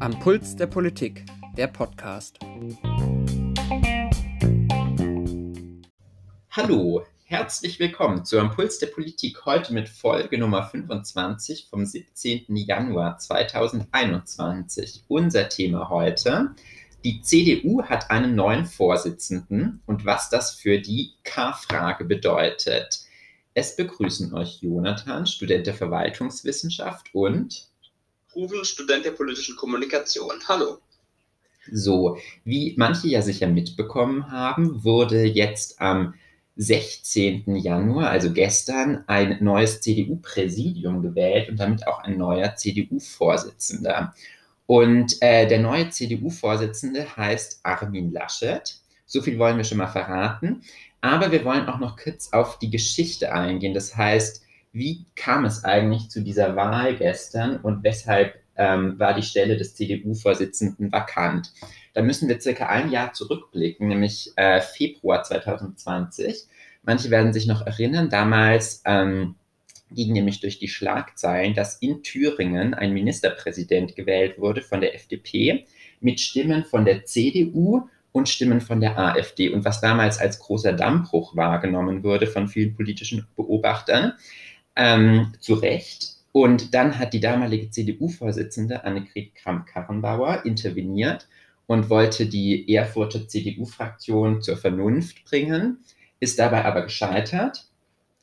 Am Puls der Politik, der Podcast. Hallo, herzlich willkommen zu Am Puls der Politik heute mit Folge Nummer 25 vom 17. Januar 2021. Unser Thema heute, die CDU hat einen neuen Vorsitzenden und was das für die K-Frage bedeutet. Es begrüßen euch Jonathan, Student der Verwaltungswissenschaft und Rufen, Student der politischen Kommunikation. Hallo. So, wie manche ja sicher mitbekommen haben, wurde jetzt am 16. Januar, also gestern, ein neues CDU-Präsidium gewählt und damit auch ein neuer CDU-Vorsitzender. Und äh, der neue CDU-Vorsitzende heißt Armin Laschet. So viel wollen wir schon mal verraten. Aber wir wollen auch noch kurz auf die Geschichte eingehen. Das heißt, wie kam es eigentlich zu dieser Wahl gestern und weshalb ähm, war die Stelle des CDU-Vorsitzenden vakant? Da müssen wir circa ein Jahr zurückblicken, nämlich äh, Februar 2020. Manche werden sich noch erinnern, damals ähm, ging nämlich durch die Schlagzeilen, dass in Thüringen ein Ministerpräsident gewählt wurde von der FDP mit Stimmen von der CDU und Stimmen von der AfD. Und was damals als großer Dammbruch wahrgenommen wurde von vielen politischen Beobachtern, ähm, zu Recht. Und dann hat die damalige CDU-Vorsitzende Annegret Kramp-Karrenbauer interveniert und wollte die Erfurter CDU-Fraktion zur Vernunft bringen, ist dabei aber gescheitert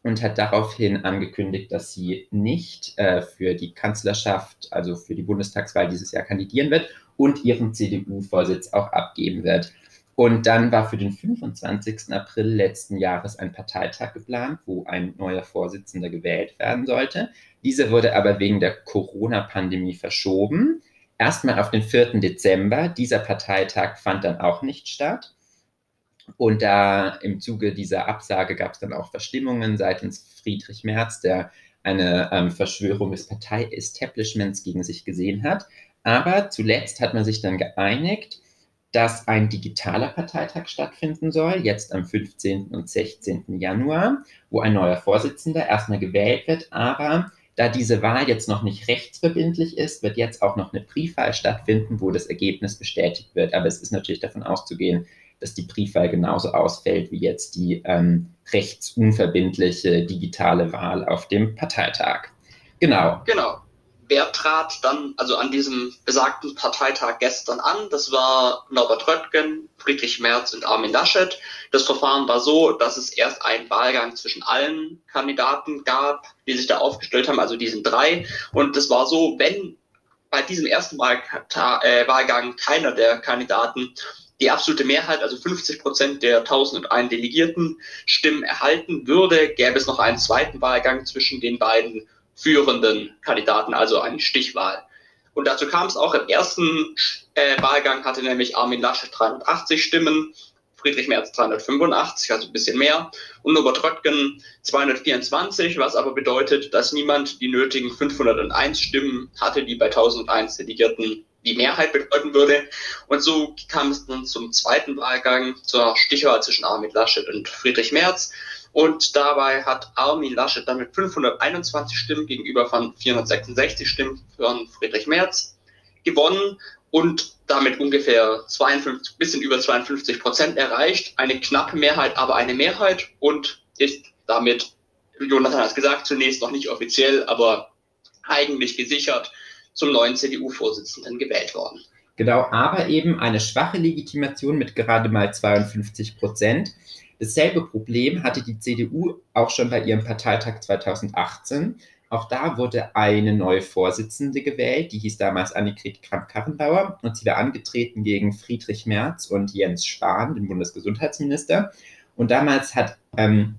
und hat daraufhin angekündigt, dass sie nicht äh, für die Kanzlerschaft, also für die Bundestagswahl dieses Jahr kandidieren wird und ihren CDU-Vorsitz auch abgeben wird. Und dann war für den 25. April letzten Jahres ein Parteitag geplant, wo ein neuer Vorsitzender gewählt werden sollte. Dieser wurde aber wegen der Corona-Pandemie verschoben. Erstmal auf den 4. Dezember. Dieser Parteitag fand dann auch nicht statt. Und da im Zuge dieser Absage gab es dann auch Verstimmungen seitens Friedrich Merz, der eine ähm, Verschwörung des Partei-Establishments gegen sich gesehen hat. Aber zuletzt hat man sich dann geeinigt, dass ein digitaler Parteitag stattfinden soll, jetzt am 15. und 16. Januar, wo ein neuer Vorsitzender erstmal gewählt wird. Aber da diese Wahl jetzt noch nicht rechtsverbindlich ist, wird jetzt auch noch eine Briefwahl stattfinden, wo das Ergebnis bestätigt wird. Aber es ist natürlich davon auszugehen, dass die Briefwahl genauso ausfällt wie jetzt die ähm, rechtsunverbindliche digitale Wahl auf dem Parteitag. Genau. Genau wer trat dann also an diesem besagten Parteitag gestern an? Das war Norbert Röttgen, Friedrich Merz und Armin Laschet. Das Verfahren war so, dass es erst einen Wahlgang zwischen allen Kandidaten gab, die sich da aufgestellt haben, also diesen drei. Und das war so, wenn bei diesem ersten äh, Wahlgang keiner der Kandidaten die absolute Mehrheit, also 50 Prozent der 1001 Delegierten Stimmen erhalten würde, gäbe es noch einen zweiten Wahlgang zwischen den beiden führenden Kandidaten, also eine Stichwahl. Und dazu kam es auch im ersten äh, Wahlgang, hatte nämlich Armin Laschet 380 Stimmen, Friedrich Merz 385, also ein bisschen mehr, und Norbert Röttgen 224, was aber bedeutet, dass niemand die nötigen 501 Stimmen hatte, die bei 1001 Delegierten die Mehrheit bedeuten würde. Und so kam es dann zum zweiten Wahlgang, zur Stichwahl zwischen Armin Laschet und Friedrich Merz. Und dabei hat Armin Laschet dann mit 521 Stimmen gegenüber von 466 Stimmen von Friedrich Merz gewonnen und damit ungefähr 52, bisschen über 52 Prozent erreicht. Eine knappe Mehrheit, aber eine Mehrheit und ist damit, Jonathan hat es gesagt, zunächst noch nicht offiziell, aber eigentlich gesichert zum neuen CDU-Vorsitzenden gewählt worden. Genau, aber eben eine schwache Legitimation mit gerade mal 52 Prozent. Dasselbe Problem hatte die CDU auch schon bei ihrem Parteitag 2018. Auch da wurde eine neue Vorsitzende gewählt, die hieß damals Annegret Kramp-Karrenbauer und sie war angetreten gegen Friedrich Merz und Jens Spahn, den Bundesgesundheitsminister. Und damals hat ähm,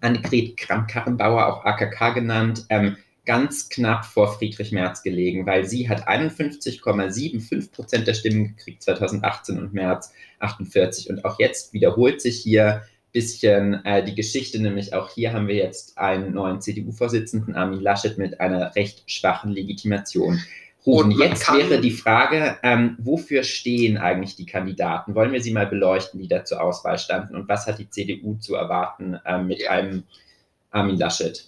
Annegret Kramp-Karrenbauer, auch AKK genannt, ähm, ganz knapp vor Friedrich Merz gelegen, weil sie hat 51,75 Prozent der Stimmen gekriegt 2018 und Merz 48. Und auch jetzt wiederholt sich hier bisschen äh, die Geschichte, nämlich auch hier haben wir jetzt einen neuen CDU-Vorsitzenden, Armin Laschet, mit einer recht schwachen Legitimation. Rufen. Jetzt wäre die Frage, ähm, wofür stehen eigentlich die Kandidaten? Wollen wir sie mal beleuchten, die da zur Auswahl standen? Und was hat die CDU zu erwarten ähm, mit einem Armin Laschet?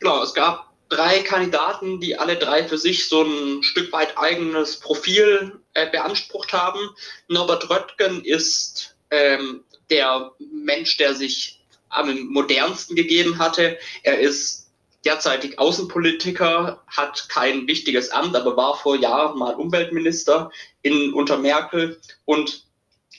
Genau, es gab drei Kandidaten, die alle drei für sich so ein Stück weit eigenes Profil äh, beansprucht haben. Norbert Röttgen ist ähm, der Mensch, der sich am modernsten gegeben hatte. Er ist derzeitig Außenpolitiker, hat kein wichtiges Amt, aber war vor Jahren mal Umweltminister in, unter Merkel und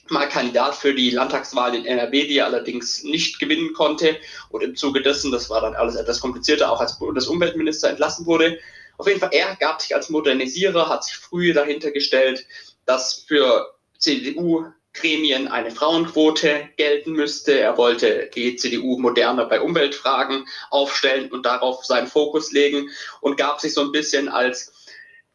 mal Kandidat für die Landtagswahl in NRW, die er allerdings nicht gewinnen konnte. Und im Zuge dessen, das war dann alles etwas komplizierter, auch als Bundesumweltminister entlassen wurde. Auf jeden Fall, er gab sich als Modernisierer, hat sich früh dahinter gestellt, dass für CDU-Gremien eine Frauenquote gelten müsste. Er wollte die CDU moderner bei Umweltfragen aufstellen und darauf seinen Fokus legen und gab sich so ein bisschen als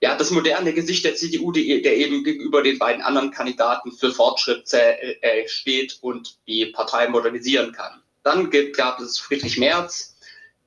ja, das moderne Gesicht der CDU, die, der eben gegenüber den beiden anderen Kandidaten für Fortschritt äh, steht und die Partei modernisieren kann. Dann gab es Friedrich Merz,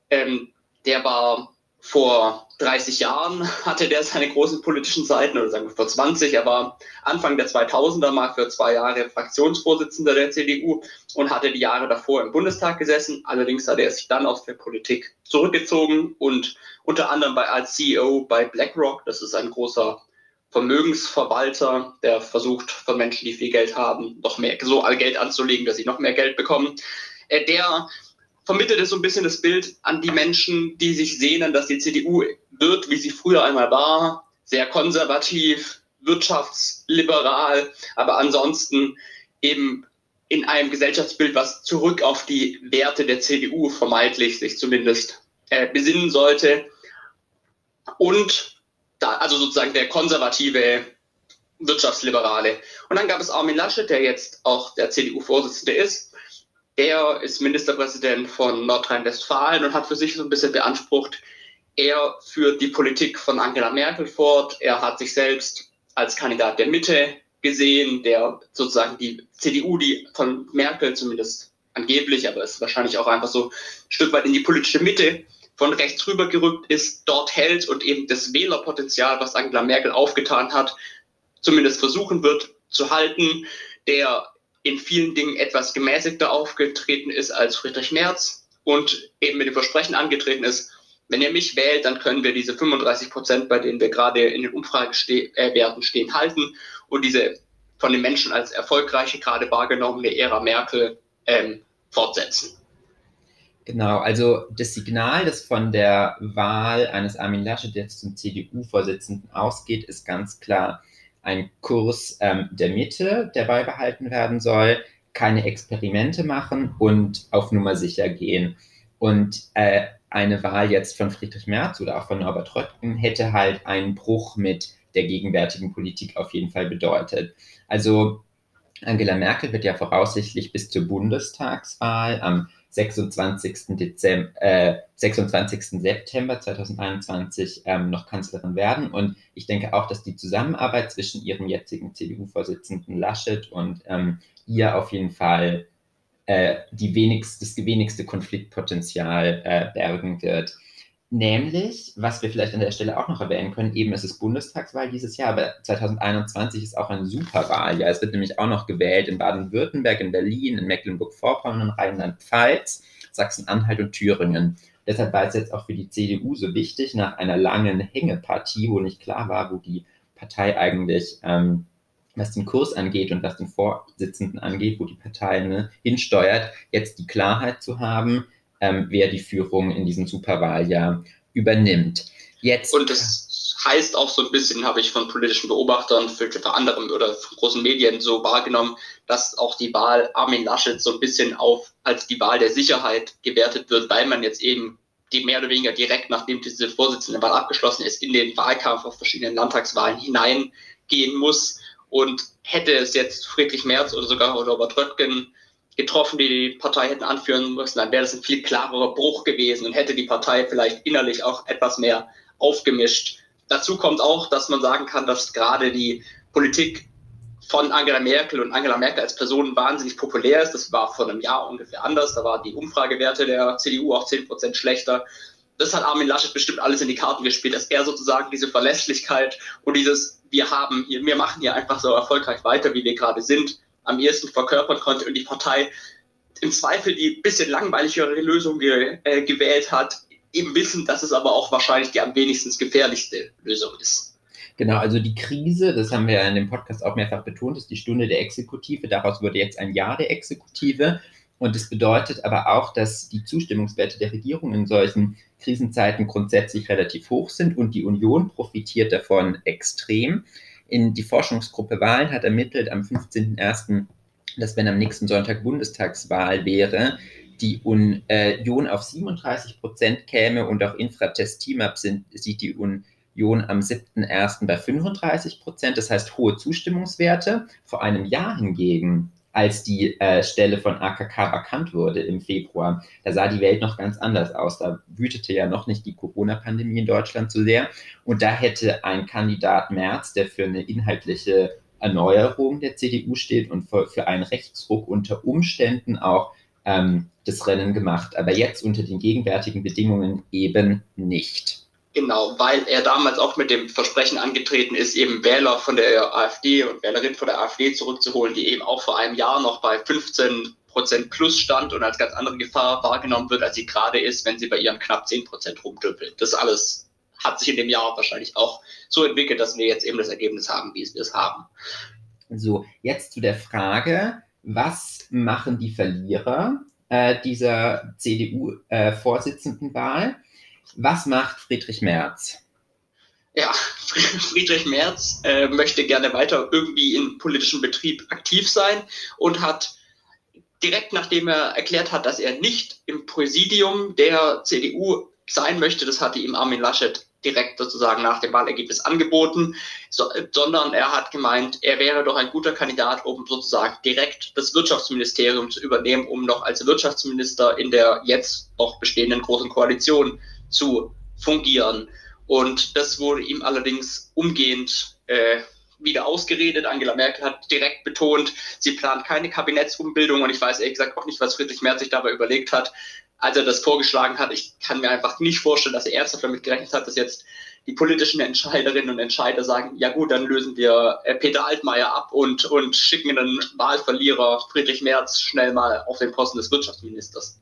ähm, der war vor 30 Jahren hatte der seine großen politischen Seiten, oder sagen wir vor 20. Er war Anfang der 2000er mal für zwei Jahre Fraktionsvorsitzender der CDU und hatte die Jahre davor im Bundestag gesessen. Allerdings hat er sich dann aus der Politik zurückgezogen und unter anderem bei, als CEO bei BlackRock, das ist ein großer Vermögensverwalter, der versucht von Menschen, die viel Geld haben, noch mehr so Geld anzulegen, dass sie noch mehr Geld bekommen. Äh, der vermittelt so ein bisschen das Bild an die Menschen, die sich sehnen, dass die CDU wird, wie sie früher einmal war, sehr konservativ, wirtschaftsliberal, aber ansonsten eben in einem Gesellschaftsbild, was zurück auf die Werte der CDU vermeintlich sich zumindest äh, besinnen sollte. Und da, also sozusagen der konservative Wirtschaftsliberale. Und dann gab es Armin Laschet, der jetzt auch der CDU-Vorsitzende ist, er ist Ministerpräsident von Nordrhein-Westfalen und hat für sich so ein bisschen beansprucht, er führt die Politik von Angela Merkel fort. Er hat sich selbst als Kandidat der Mitte gesehen, der sozusagen die CDU, die von Merkel zumindest angeblich, aber es ist wahrscheinlich auch einfach so ein Stück weit in die politische Mitte von rechts rüber gerückt ist, dort hält und eben das Wählerpotenzial, was Angela Merkel aufgetan hat, zumindest versuchen wird zu halten, der in vielen Dingen etwas gemäßigter aufgetreten ist als Friedrich Merz und eben mit dem Versprechen angetreten ist, wenn ihr mich wählt, dann können wir diese 35 Prozent, bei denen wir gerade in den Umfragewerten stehen, halten und diese von den Menschen als erfolgreiche, gerade wahrgenommene Ära Merkel ähm, fortsetzen. Genau, also das Signal, das von der Wahl eines Armin Laschet jetzt zum CDU-Vorsitzenden ausgeht, ist ganz klar, ein Kurs ähm, der Mitte, der beibehalten werden soll, keine Experimente machen und auf Nummer sicher gehen. Und äh, eine Wahl jetzt von Friedrich Merz oder auch von Norbert Röttgen hätte halt einen Bruch mit der gegenwärtigen Politik auf jeden Fall bedeutet. Also Angela Merkel wird ja voraussichtlich bis zur Bundestagswahl am 26. Dezember, äh, 26. September 2021 ähm, noch Kanzlerin werden. Und ich denke auch, dass die Zusammenarbeit zwischen ihrem jetzigen CDU-Vorsitzenden Laschet und ähm, ihr auf jeden Fall äh, die wenigst, das wenigste Konfliktpotenzial äh, bergen wird. Nämlich, was wir vielleicht an der Stelle auch noch erwähnen können, eben es ist Bundestagswahl dieses Jahr, aber 2021 ist auch ein Superwahl. Ja, es wird nämlich auch noch gewählt in Baden-Württemberg, in Berlin, in Mecklenburg-Vorpommern, Rheinland-Pfalz, Sachsen-Anhalt und Thüringen. Deshalb war es jetzt auch für die CDU so wichtig, nach einer langen Hängepartie, wo nicht klar war, wo die Partei eigentlich, ähm, was den Kurs angeht und was den Vorsitzenden angeht, wo die Partei ne, hinsteuert, jetzt die Klarheit zu haben, ähm, wer die Führung in diesem Superwahljahr übernimmt. Jetzt, und das heißt auch so ein bisschen, habe ich von politischen Beobachtern, für anderen oder von großen Medien so wahrgenommen, dass auch die Wahl Armin Laschet so ein bisschen auf als die Wahl der Sicherheit gewertet wird, weil man jetzt eben die mehr oder weniger direkt, nachdem diese Vorsitzendenwahl abgeschlossen ist, in den Wahlkampf auf verschiedenen Landtagswahlen hineingehen muss. Und hätte es jetzt Friedrich Merz oder sogar Robert Röttgen getroffen, die die Partei hätten anführen müssen, dann wäre das ein viel klarerer Bruch gewesen und hätte die Partei vielleicht innerlich auch etwas mehr aufgemischt. Dazu kommt auch, dass man sagen kann, dass gerade die Politik von Angela Merkel und Angela Merkel als Person wahnsinnig populär ist. Das war vor einem Jahr ungefähr anders. Da waren die Umfragewerte der CDU auch 10 Prozent schlechter. Das hat Armin Laschet bestimmt alles in die Karten gespielt, dass er sozusagen diese Verlässlichkeit und dieses, wir haben hier, wir machen hier einfach so erfolgreich weiter, wie wir gerade sind, am ehesten verkörpern konnte und die Partei im Zweifel die bisschen langweiligere Lösung ge, äh, gewählt hat, eben wissen, dass es aber auch wahrscheinlich die am wenigsten gefährlichste Lösung ist. Genau, also die Krise, das haben wir ja in dem Podcast auch mehrfach betont, ist die Stunde der Exekutive. Daraus wurde jetzt ein Jahr der Exekutive. Und das bedeutet aber auch, dass die Zustimmungswerte der Regierung in solchen Krisenzeiten grundsätzlich relativ hoch sind und die Union profitiert davon extrem. In die Forschungsgruppe Wahlen hat ermittelt am 15.01., dass wenn am nächsten Sonntag Bundestagswahl wäre, die Union auf 37 Prozent käme und auch Infratest Team-Up sieht die Union am 7.01. bei 35 Prozent, das heißt hohe Zustimmungswerte. Vor einem Jahr hingegen als die äh, Stelle von AKK vakant wurde im Februar. Da sah die Welt noch ganz anders aus. Da wütete ja noch nicht die Corona-Pandemie in Deutschland so sehr. Und da hätte ein Kandidat Merz, der für eine inhaltliche Erneuerung der CDU steht und für, für einen Rechtsruck unter Umständen auch ähm, das Rennen gemacht. Aber jetzt unter den gegenwärtigen Bedingungen eben nicht. Genau, weil er damals auch mit dem Versprechen angetreten ist, eben Wähler von der AfD und Wählerinnen von der AfD zurückzuholen, die eben auch vor einem Jahr noch bei 15 Prozent plus stand und als ganz andere Gefahr wahrgenommen wird, als sie gerade ist, wenn sie bei ihren knapp 10 Prozent rumdüppelt. Das alles hat sich in dem Jahr wahrscheinlich auch so entwickelt, dass wir jetzt eben das Ergebnis haben, wie wir es haben. So, jetzt zu der Frage, was machen die Verlierer äh, dieser CDU-Vorsitzendenwahl? Äh, was macht Friedrich Merz? Ja, Friedrich Merz äh, möchte gerne weiter irgendwie im politischen Betrieb aktiv sein und hat direkt nachdem er erklärt hat, dass er nicht im Präsidium der CDU sein möchte, das hatte ihm Armin Laschet direkt sozusagen nach dem Wahlergebnis angeboten, so, sondern er hat gemeint, er wäre doch ein guter Kandidat, um sozusagen direkt das Wirtschaftsministerium zu übernehmen, um noch als Wirtschaftsminister in der jetzt noch bestehenden großen Koalition zu fungieren. Und das wurde ihm allerdings umgehend äh, wieder ausgeredet. Angela Merkel hat direkt betont, sie plant keine Kabinettsumbildung und ich weiß ehrlich gesagt auch nicht, was Friedrich Merz sich dabei überlegt hat, als er das vorgeschlagen hat. Ich kann mir einfach nicht vorstellen, dass er ernsthaft damit gerechnet hat, dass jetzt die politischen Entscheiderinnen und Entscheider sagen, ja gut, dann lösen wir äh, Peter Altmaier ab und, und schicken den Wahlverlierer Friedrich Merz schnell mal auf den Posten des Wirtschaftsministers.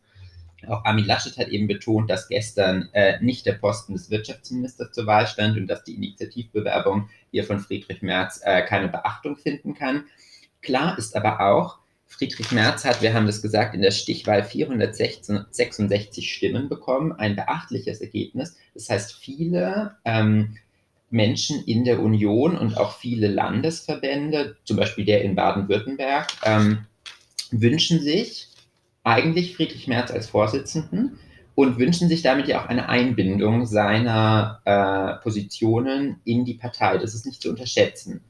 Auch Armin Laschet hat eben betont, dass gestern äh, nicht der Posten des Wirtschaftsministers zur Wahl stand und dass die Initiativbewerbung hier von Friedrich Merz äh, keine Beachtung finden kann. Klar ist aber auch, Friedrich Merz hat, wir haben das gesagt, in der Stichwahl 466 Stimmen bekommen, ein beachtliches Ergebnis. Das heißt, viele ähm, Menschen in der Union und auch viele Landesverbände, zum Beispiel der in Baden-Württemberg, ähm, wünschen sich, eigentlich Friedrich Merz als Vorsitzenden und wünschen sich damit ja auch eine Einbindung seiner äh, Positionen in die Partei. Das ist nicht zu unterschätzen.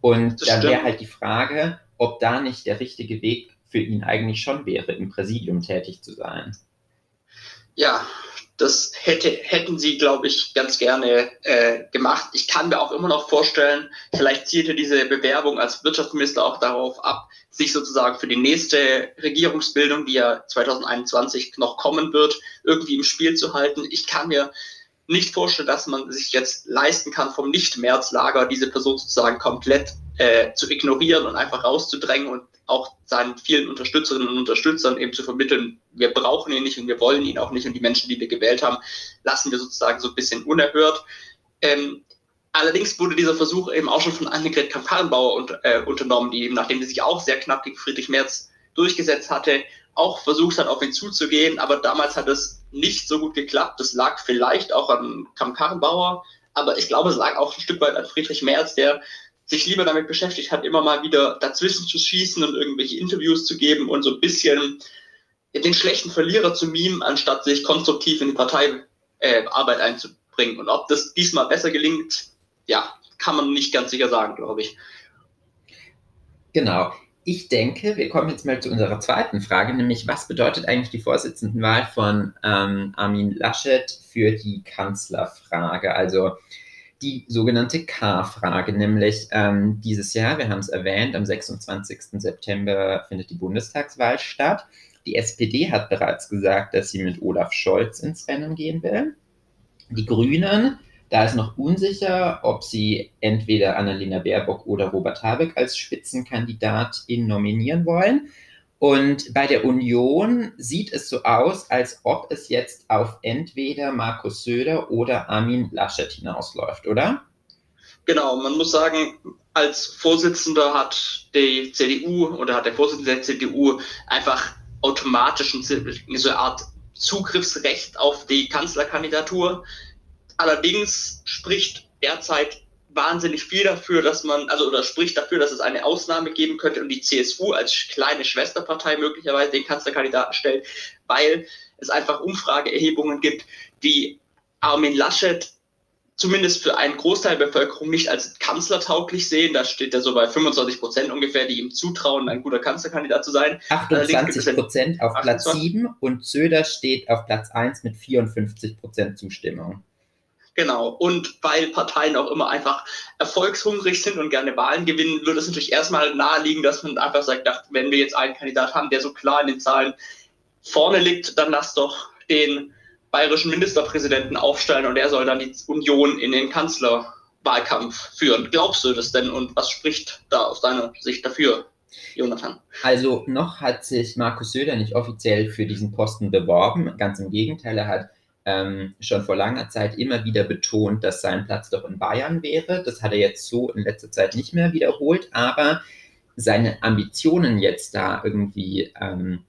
Und das da wäre halt die Frage, ob da nicht der richtige Weg für ihn eigentlich schon wäre, im Präsidium tätig zu sein. Ja, das hätte, hätten sie, glaube ich, ganz gerne äh, gemacht. Ich kann mir auch immer noch vorstellen, vielleicht zielte diese Bewerbung als Wirtschaftsminister auch darauf ab, sich sozusagen für die nächste Regierungsbildung, die ja 2021 noch kommen wird, irgendwie im Spiel zu halten. Ich kann mir nicht vorstellen, dass man sich jetzt leisten kann, vom Nicht-März-Lager diese Person sozusagen komplett äh, zu ignorieren und einfach rauszudrängen und auch seinen vielen Unterstützerinnen und Unterstützern eben zu vermitteln, wir brauchen ihn nicht und wir wollen ihn auch nicht und die Menschen, die wir gewählt haben, lassen wir sozusagen so ein bisschen unerhört. Ähm, allerdings wurde dieser Versuch eben auch schon von Annegret Kamp-Karrenbauer und, äh, unternommen, die eben, nachdem sie sich auch sehr knapp gegen Friedrich Merz durchgesetzt hatte, auch versucht hat, auf ihn zuzugehen, aber damals hat es nicht so gut geklappt. Das lag vielleicht auch an Kamp-Karrenbauer, aber ich glaube, es lag auch ein Stück weit an Friedrich Merz, der sich lieber damit beschäftigt hat, immer mal wieder dazwischen zu schießen und irgendwelche Interviews zu geben und so ein bisschen den schlechten Verlierer zu mimen, anstatt sich konstruktiv in die Parteiarbeit äh, einzubringen. Und ob das diesmal besser gelingt, ja, kann man nicht ganz sicher sagen, glaube ich. Genau. Ich denke, wir kommen jetzt mal zu unserer zweiten Frage, nämlich was bedeutet eigentlich die Vorsitzendenwahl von ähm, Armin Laschet für die Kanzlerfrage? Also die sogenannte K-Frage, nämlich ähm, dieses Jahr, wir haben es erwähnt, am 26. September findet die Bundestagswahl statt. Die SPD hat bereits gesagt, dass sie mit Olaf Scholz ins Rennen gehen will. Die Grünen, da ist noch unsicher, ob sie entweder Annalena Baerbock oder Robert Habeck als Spitzenkandidatin nominieren wollen. Und bei der Union sieht es so aus, als ob es jetzt auf entweder Markus Söder oder Armin Laschet hinausläuft, oder? Genau, man muss sagen, als Vorsitzender hat die CDU oder hat der Vorsitzende der CDU einfach automatisch eine Art Zugriffsrecht auf die Kanzlerkandidatur. Allerdings spricht derzeit wahnsinnig viel dafür, dass man, also oder spricht dafür, dass es eine Ausnahme geben könnte und die CSU als kleine Schwesterpartei möglicherweise den Kanzlerkandidaten stellt, weil es einfach Umfrageerhebungen gibt, die Armin Laschet zumindest für einen Großteil der Bevölkerung nicht als kanzlertauglich sehen. Da steht er so bei 25 Prozent ungefähr, die ihm zutrauen, ein guter Kanzlerkandidat zu sein. 28 Prozent auf 28. Platz 7 und Söder steht auf Platz 1 mit 54 Prozent Zustimmung. Genau. Und weil Parteien auch immer einfach erfolgshungrig sind und gerne Wahlen gewinnen, würde es natürlich erstmal naheliegen, dass man einfach sagt, wenn wir jetzt einen Kandidat haben, der so klar in den Zahlen vorne liegt, dann lass doch den bayerischen Ministerpräsidenten aufstellen und er soll dann die Union in den Kanzlerwahlkampf führen. Glaubst du das denn und was spricht da aus deiner Sicht dafür? Jonathan. Also noch hat sich Markus Söder nicht offiziell für diesen Posten beworben. Ganz im Gegenteil, er hat ähm, schon vor langer Zeit immer wieder betont, dass sein Platz doch in Bayern wäre. Das hat er jetzt so in letzter Zeit nicht mehr wiederholt, aber seine Ambitionen jetzt da irgendwie ähm,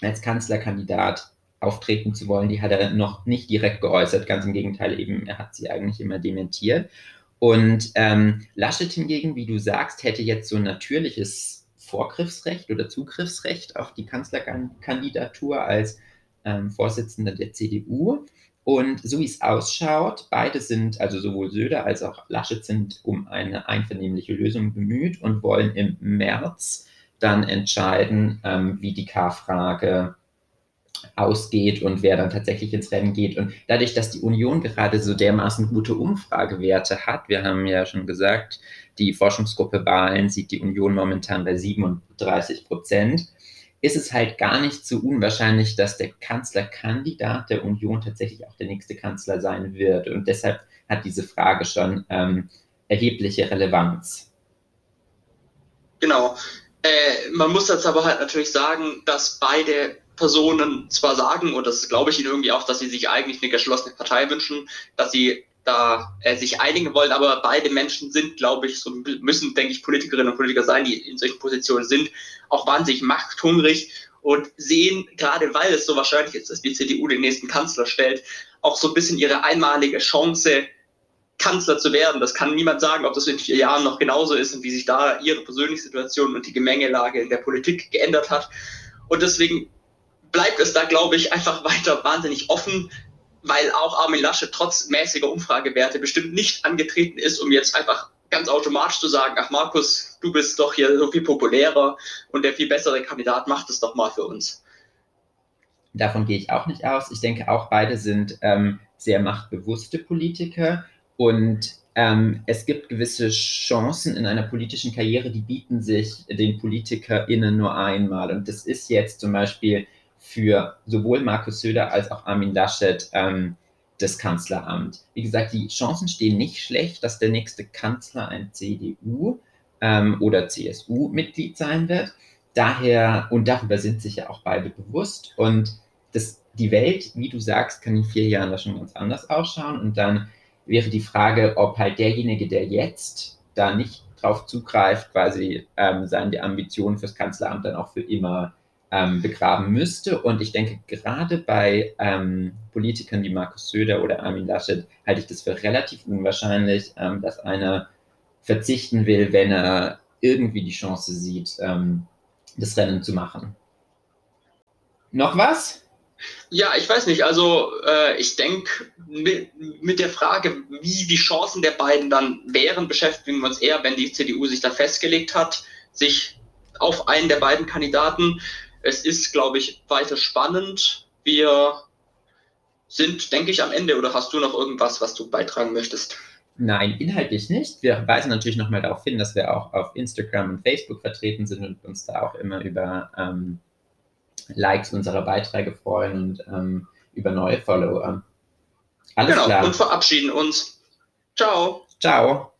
als Kanzlerkandidat auftreten zu wollen, die hat er noch nicht direkt geäußert. Ganz im Gegenteil, eben, er hat sie eigentlich immer dementiert. Und ähm, Laschet hingegen, wie du sagst, hätte jetzt so ein natürliches Vorgriffsrecht oder Zugriffsrecht auf die Kanzlerkandidatur als ähm, Vorsitzender der CDU. Und so wie es ausschaut, beide sind, also sowohl Söder als auch Laschet sind um eine einvernehmliche Lösung bemüht und wollen im März dann entscheiden, ähm, wie die K-Frage ausgeht und wer dann tatsächlich ins Rennen geht. Und dadurch, dass die Union gerade so dermaßen gute Umfragewerte hat, wir haben ja schon gesagt, die Forschungsgruppe Wahlen sieht die Union momentan bei 37 Prozent, ist es halt gar nicht so unwahrscheinlich, dass der Kanzlerkandidat der Union tatsächlich auch der nächste Kanzler sein wird. Und deshalb hat diese Frage schon ähm, erhebliche Relevanz. Genau. Äh, man muss jetzt aber halt natürlich sagen, dass beide Personen zwar sagen, und das glaube ich ihnen irgendwie auch, dass sie sich eigentlich eine geschlossene Partei wünschen, dass sie da äh, sich einigen wollen, aber beide Menschen sind, glaube ich, so müssen, denke ich, Politikerinnen und Politiker sein, die in solchen Positionen sind, auch wahnsinnig machthungrig und sehen, gerade weil es so wahrscheinlich ist, dass die CDU den nächsten Kanzler stellt, auch so ein bisschen ihre einmalige Chance, Kanzler zu werden. Das kann niemand sagen, ob das in vier Jahren noch genauso ist und wie sich da ihre persönliche Situation und die Gemengelage in der Politik geändert hat. Und deswegen bleibt es da, glaube ich, einfach weiter wahnsinnig offen, weil auch Armin Laschet trotz mäßiger Umfragewerte bestimmt nicht angetreten ist, um jetzt einfach ganz automatisch zu sagen, ach Markus, du bist doch hier so viel populärer und der viel bessere Kandidat macht es doch mal für uns. Davon gehe ich auch nicht aus. Ich denke auch, beide sind ähm, sehr machtbewusste Politiker und ähm, es gibt gewisse Chancen in einer politischen Karriere, die bieten sich den PolitikerInnen nur einmal. Und das ist jetzt zum Beispiel für sowohl Markus Söder als auch Armin Laschet ähm, das Kanzleramt. Wie gesagt, die Chancen stehen nicht schlecht, dass der nächste Kanzler ein CDU ähm, oder CSU-Mitglied sein wird. Daher, und darüber sind sich ja auch beide bewusst. Und das, die Welt, wie du sagst, kann in vier Jahren da schon ganz anders ausschauen. Und dann wäre die Frage, ob halt derjenige, der jetzt da nicht drauf zugreift, quasi ähm, seine Ambitionen fürs Kanzleramt dann auch für immer ähm, begraben müsste. Und ich denke, gerade bei ähm, Politikern wie Markus Söder oder Armin Laschet halte ich das für relativ unwahrscheinlich, ähm, dass einer verzichten will, wenn er irgendwie die Chance sieht, ähm, das Rennen zu machen. Noch was? Ja, ich weiß nicht. Also äh, ich denke, mit, mit, der Frage, wie die Chancen der beiden dann wären, beschäftigen wir uns eher, wenn die CDU sich da festgelegt hat, sich auf einen der beiden Kandidaten es ist, glaube ich, weiter spannend. Wir sind, denke ich, am Ende. Oder hast du noch irgendwas, was du beitragen möchtest? Nein, inhaltlich nicht. Wir weisen natürlich nochmal darauf hin, dass wir auch auf Instagram und Facebook vertreten sind und uns da auch immer über ähm, Likes unserer Beiträge freuen und ähm, über neue Follower. Alles genau, klar. und verabschieden uns. Ciao. Ciao.